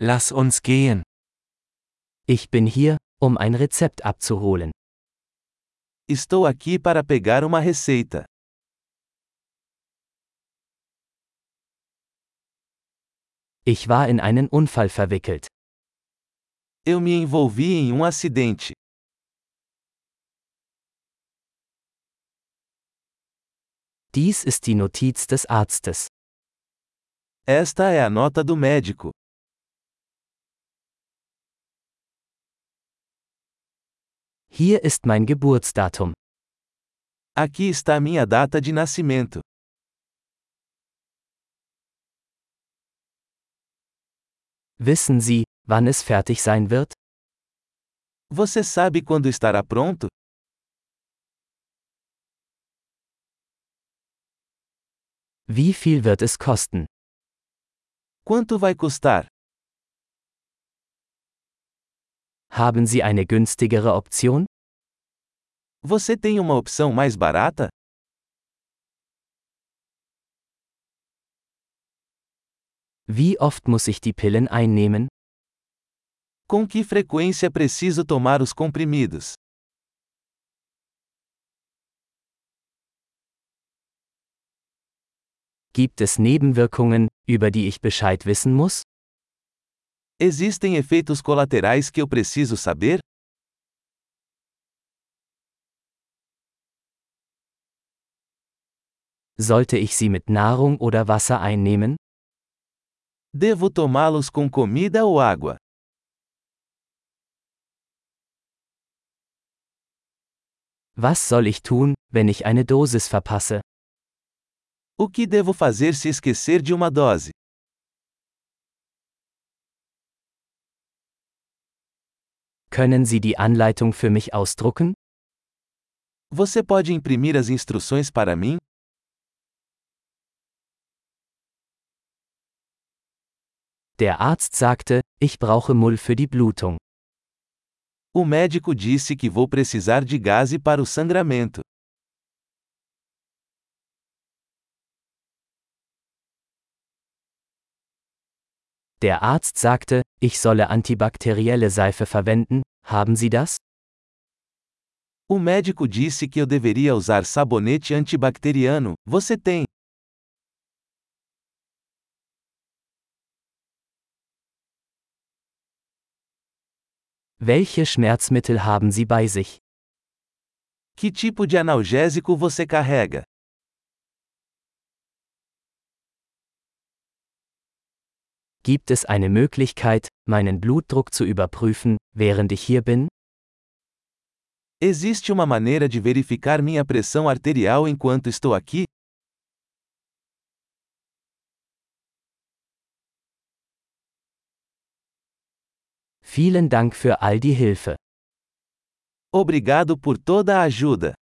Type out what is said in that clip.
Lass uns gehen. Ich bin hier, um ein Rezept abzuholen. Estou aqui para pegar uma receita. Ich war in einen Unfall verwickelt. Eu me envolvi em um acidente. Dies ist die Notiz des Arztes. Esta é a nota do médico. Hier ist mein Geburtsdatum. Aqui está minha data de nascimento. Wissen Sie, wann es fertig sein wird? Você sabe quando estará pronto? Wie viel wird es kosten? Quanto vai custar? Haben Sie eine günstigere Option? Você tem uma opção mais barata? Wie oft muss ich die Pillen einnehmen? Com que frequência preciso tomar os comprimidos? Gibt es Nebenwirkungen, über die ich Bescheid wissen muss? Existem efeitos colaterais que eu preciso saber? Sollte ich sie mit Nahrung oder Wasser einnehmen? Devo tomá-los com comida ou água? Was soll ich tun, wenn ich eine Dosis verpasse? O que devo fazer se esquecer de uma dose? Können Sie die Anleitung für mich ausdrucken? Você pode imprimir as instruções para mim? Der Arzt sagte, ich brauche Mull für die Blutung. O médico disse que vou precisar de gase para o sangramento. Der Arzt sagte, ich solle antibakterielle Seife verwenden, haben Sie das? O médico disse que eu deveria usar sabonete antibacteriano. Você tem? Welche Schmerzmittel haben Sie bei sich? Que tipo de analgésico você carrega? Gibt es eine Möglichkeit, meinen Blutdruck zu überprüfen, während ich hier bin? Existe uma maneira de verificar minha pressão arterial enquanto estou aqui? Vielen Dank für all die Hilfe. Obrigado por toda a ajuda.